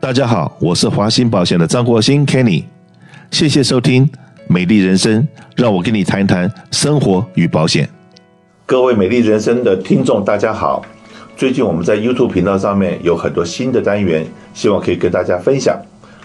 大家好，我是华兴保险的张国兴 Kenny，谢谢收听《美丽人生》，让我跟你谈谈生活与保险。各位美丽人生的听众，大家好。最近我们在 YouTube 频道上面有很多新的单元，希望可以跟大家分享。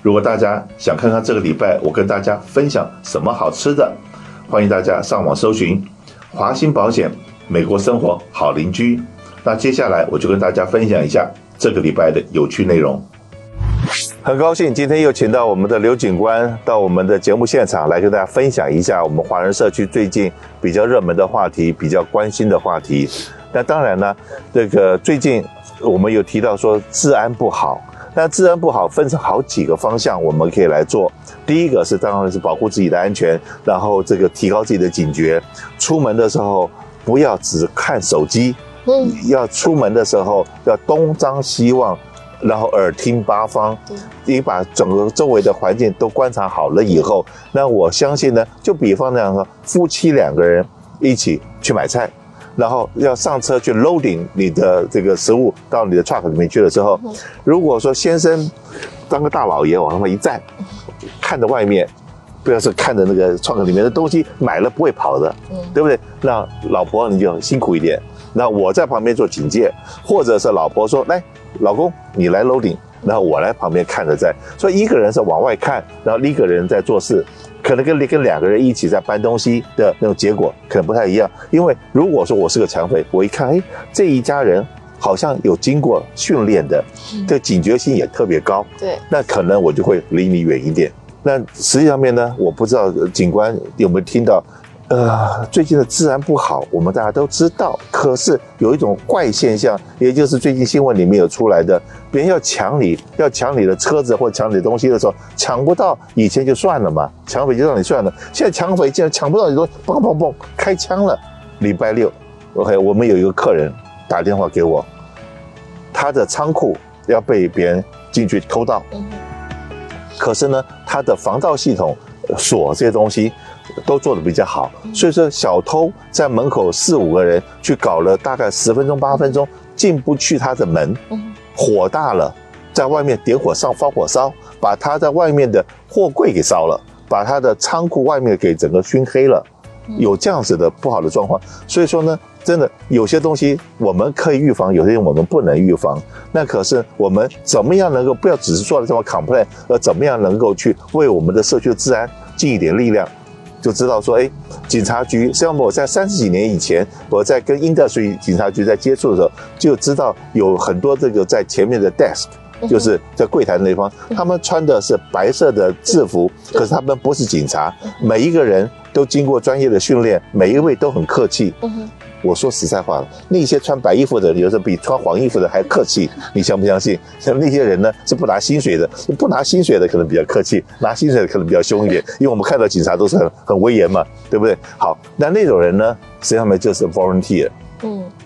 如果大家想看看这个礼拜我跟大家分享什么好吃的，欢迎大家上网搜寻华兴保险美国生活好邻居。那接下来我就跟大家分享一下这个礼拜的有趣内容。很高兴今天又请到我们的刘警官到我们的节目现场来跟大家分享一下我们华人社区最近比较热门的话题、比较关心的话题。那当然呢，这个最近我们有提到说治安不好，那治安不好分成好几个方向，我们可以来做。第一个是当然是保护自己的安全，然后这个提高自己的警觉，出门的时候不要只看手机，嗯，要出门的时候要东张西望。然后耳听八方，你把整个周围的环境都观察好了以后，那我相信呢，就比方那样说，夫妻两个人一起去买菜，然后要上车去 loading 你的这个食物到你的 truck 里面去的时候，如果说先生当个大老爷往那么一站，看着外面，不要是看着那个 truck 里面的东西买了不会跑的，对不对？那老婆你就辛苦一点，那我在旁边做警戒，或者是老婆说来。老公，你来 loading，然后我来旁边看着在。所以一个人是往外看，然后另一个人在做事，可能跟跟两个人一起在搬东西的那种结果可能不太一样。因为如果说我是个抢匪，我一看，哎，这一家人好像有经过训练的，这警觉性也特别高。对，那可能我就会离你远一点。那实际上面呢，我不知道警官有没有听到。呃，最近的治安不好，我们大家都知道。可是有一种怪现象，也就是最近新闻里面有出来的，别人要抢你，要抢你的车子或抢你的东西的时候，抢不到，以前就算了嘛，抢匪就让你算了。现在抢匪竟然抢不到你东西，嘣嘣嘣，开枪了。礼拜六，OK，我们有一个客人打电话给我，他的仓库要被别人进去偷盗，可是呢，他的防盗系统锁这些东西。都做得比较好，所以说小偷在门口四五个人去搞了大概十分钟八分钟进不去他的门，火大了，在外面点火上放火烧，把他在外面的货柜给烧了，把他的仓库外面给整个熏黑了，有这样子的不好的状况。所以说呢，真的有些东西我们可以预防，有些东西我们不能预防。那可是我们怎么样能够不要只是做了这么 complain，而怎么样能够去为我们的社区的治安尽一点力量？就知道说，哎，警察局，实际上我在三十几年以前，我在跟 industry 警察局在接触的时候，就知道有很多这个在前面的 desk，就是在柜台那方，他们穿的是白色的制服，可是他们不是警察，每一个人都经过专业的训练，每一位都很客气。我说实在话，那些穿白衣服的，有时候比穿黄衣服的还客气，你相不相信？像 那些人呢，是不拿薪水的，不拿薪水的可能比较客气，拿薪水的可能比较凶一点，因为我们看到警察都是很很威严嘛，对不对？好，那那种人呢，实际上面就是 volunteer。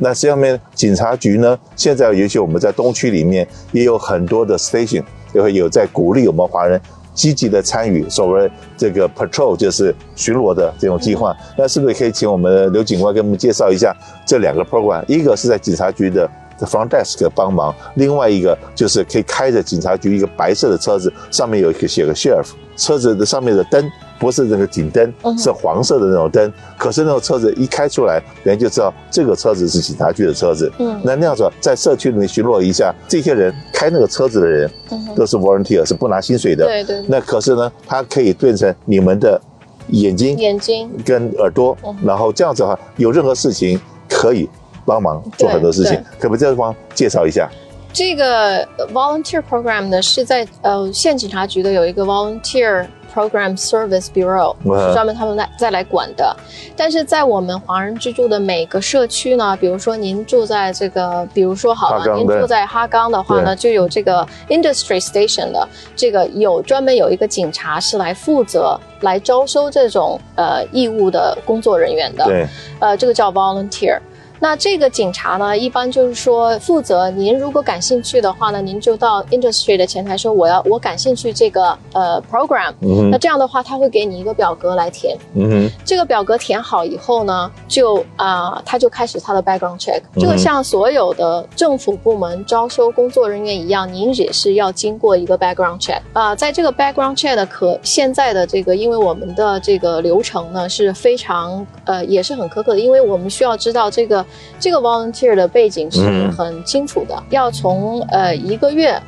那实际上面警察局呢，现在尤其我们在东区里面也有很多的 station，就会有在鼓励我们华人。积极的参与所谓这个 patrol 就是巡逻的这种计划，那是不是可以请我们刘警官给我们介绍一下这两个 program？一个是在警察局的 front desk 帮忙，另外一个就是可以开着警察局一个白色的车子，上面有一个写个 sheriff，车子的上面的灯。不是那个警灯，是黄色的那种灯。可是那种车子一开出来，人就知道这个车子是警察局的车子。嗯，那那样子在社区里面巡逻一下，这些人开那个车子的人都是 volunteer，是不拿薪水的。对对。那可是呢，它可以变成你们的眼睛、眼睛跟耳朵，然后这样子的话，有任何事情可以帮忙做很多事情。可不可以这方介绍一下？这个 volunteer program 呢，是在呃县警察局的有一个 volunteer。Program Service Bureau 是专门他们来再来管的，但是在我们华人居住的每个社区呢，比如说您住在这个，比如说好了，您住在哈冈的话呢，就有这个 Industry Station 的这个有专门有一个警察是来负责来招收这种呃义务的工作人员的，对，呃，这个叫 Volunteer。那这个警察呢，一般就是说负责您如果感兴趣的话呢，您就到 industry 的前台说我要我感兴趣这个呃 program。那这样的话，他会给你一个表格来填。嗯哼。这个表格填好以后呢，就啊，他就开始他的 background check。这个像所有的政府部门招收工作人员一样，您也是要经过一个 background check 啊。在这个 background check 的可现在的这个，因为我们的这个流程呢是非常呃也是很苛刻的，因为我们需要知道这个。这个 volunteer 的背景是很清楚的，要从呃一个月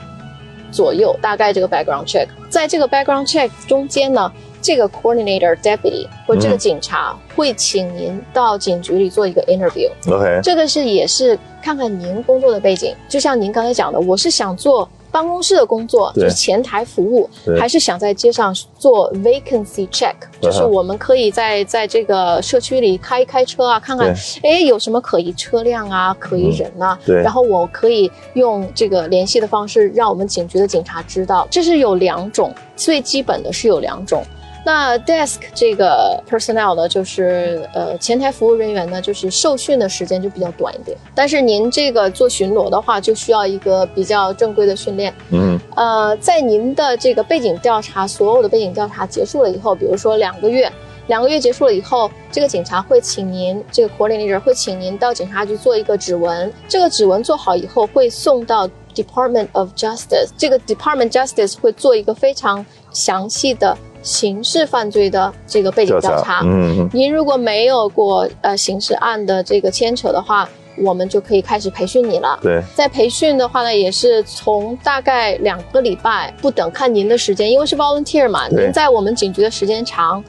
左右，大概这个 background check，在这个 background check 中间呢，这个 coordinator deputy 或这个警察会请您到警局里做一个 interview。OK，这个是也是看看您工作的背景，就像您刚才讲的，我是想做。办公室的工作就是前台服务，还是想在街上做 vacancy check，就是我们可以在在这个社区里开一开车啊，看看哎有什么可疑车辆啊，可疑人啊，然后我可以用这个联系的方式，让我们警局的警察知道。这是有两种，最基本的是有两种。那 desk 这个 personnel 呢，就是呃前台服务人员呢，就是受训的时间就比较短一点。但是您这个做巡逻的话，就需要一个比较正规的训练。嗯，呃，在您的这个背景调查，所有的背景调查结束了以后，比如说两个月，两个月结束了以后，这个警察会请您，这个 coordinator 会请您到警察局做一个指纹。这个指纹做好以后，会送到 Department of Justice。这个 Department Justice 会做一个非常详细的。刑事犯罪的这个背景调查，嗯，您如果没有过呃刑事案的这个牵扯的话，我们就可以开始培训你了。对，在培训的话呢，也是从大概两个礼拜不等，看您的时间，因为是 volunteer 嘛，您在我们警局的时间长，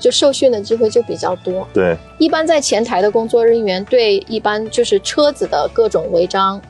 就受训的机会就比较多。对，一般在前台的工作人员对一般就是车子的各种违章。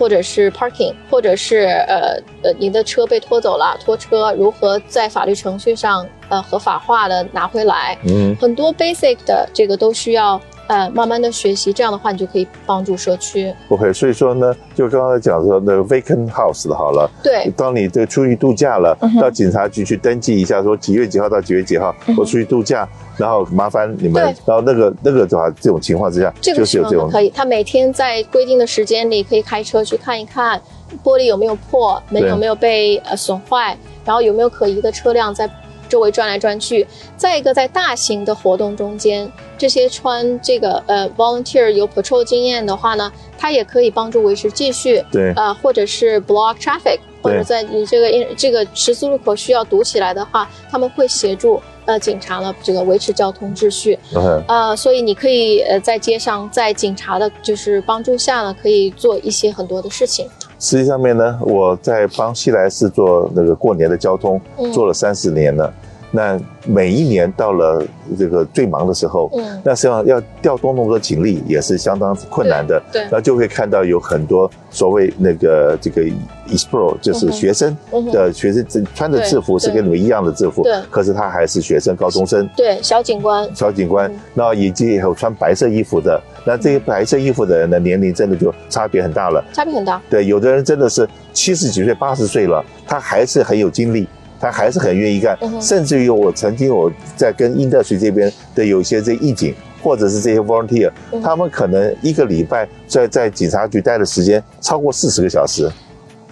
或者是 parking，或者是呃呃，你的车被拖走了，拖车如何在法律程序上呃合法化的拿回来？嗯，很多 basic 的这个都需要。呃，慢慢的学习，这样的话你就可以帮助社区。OK，所以说呢，就刚刚讲说那个 vacant house 的好了。对。当你这出去度假了，到警察局去登记一下，说几月几号到几月几号我出去度假，然后麻烦你们，然后那个那个的话，这种情况之下，就是有这种可以。他每天在规定的时间里可以开车去看一看玻璃有没有破，门有没有被呃损坏，然后有没有可疑的车辆在。周围转来转去，再一个，在大型的活动中间，这些穿这个呃 volunteer 有 patrol 经验的话呢，它也可以帮助维持秩序，对，呃，或者是 block traffic，或者在你这个这个十字路口需要堵起来的话，他们会协助呃警察呢这个维持交通秩序，呃，所以你可以呃在街上，在警察的就是帮助下呢，可以做一些很多的事情。实际上面呢，我在帮西来市做那个过年的交通，做了三十年了。那每一年到了这个最忙的时候，嗯，那实际上要调动那么多警力也是相当困难的。对，那就会看到有很多所谓那个这个 expro 就是学生的学生穿着制服是跟你们一样的制服，对，可是他还是学生高中生。对，小警官。小警官，那以及有穿白色衣服的，那这些白色衣服的人的年龄真的就差别很大了。差别很大。对，有的人真的是七十几岁、八十岁了，他还是很有精力。他还是很愿意干，甚至于我曾经我在跟英德水这边的有些这义警，或者是这些 volunteer，他们可能一个礼拜在在警察局待的时间超过四十个小时。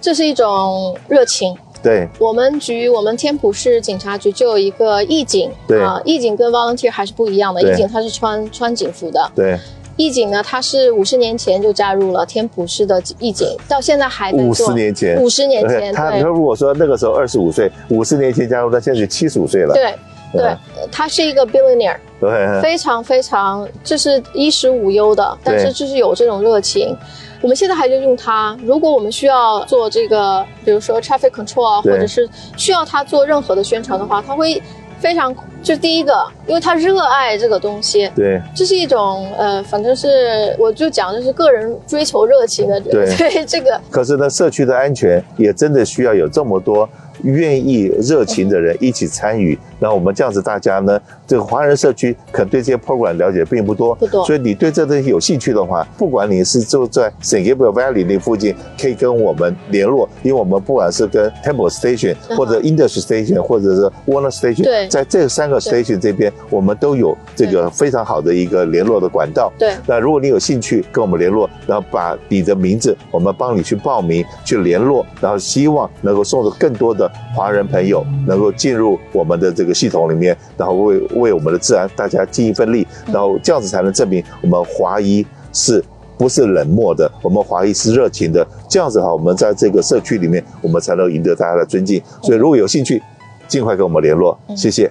这是一种热情。对，我们局我们天普市警察局就有一个义警，啊，义警跟 volunteer 还是不一样的，义警他是穿穿警服的。对。义警呢，他是五十年前就加入了天普市的义警，到现在还。五十年前，五十年前，他他如果说那个时候二十五岁，五十年前加入，他现在就七十五岁了。对，对，他是一个 billionaire，对，非常非常，就是衣食无忧的，但是就是有这种热情。我们现在还在用它，如果我们需要做这个，比如说 traffic control 啊，或者是需要他做任何的宣传的话，他会。非常，就第一个，因为他热爱这个东西，对，这是一种呃，反正是我就讲的是个人追求热情的，对，对这个。可是呢，社区的安全也真的需要有这么多。愿意热情的人一起参与，那我们这样子，大家呢，这个华人社区可能对这些 program 了解并不多，不多。所以你对这东西有兴趣的话，不管你是住在 St. Gabriel Valley 那附近，可以跟我们联络，因为我们不管是跟 Temple Station 或者 Industry Station 或者是 Warner Station，对，在这三三个 station 这边，我们都有这个非常好的一个联络的管道。对，那如果你有兴趣跟我们联络，然后把你的名字，我们帮你去报名去联络，然后希望能够送出更多的华人朋友能够进入我们的这个系统里面，然后为为我们的治安大家尽一份力，然后这样子才能证明我们华裔是。不是冷漠的，我们华裔是热情的，这样子哈，我们在这个社区里面，我们才能赢得大家的尊敬。所以，如果有兴趣，尽快跟我们联络，谢谢。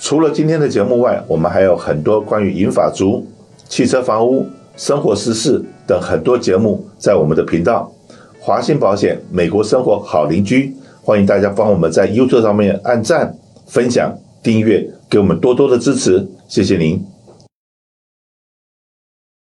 除了今天的节目外，我们还有很多关于银发族、汽车、房屋、生活时事等很多节目在我们的频道华信保险美国生活好邻居，欢迎大家帮我们在 YouTube 上面按赞、分享、订阅，给我们多多的支持，谢谢您。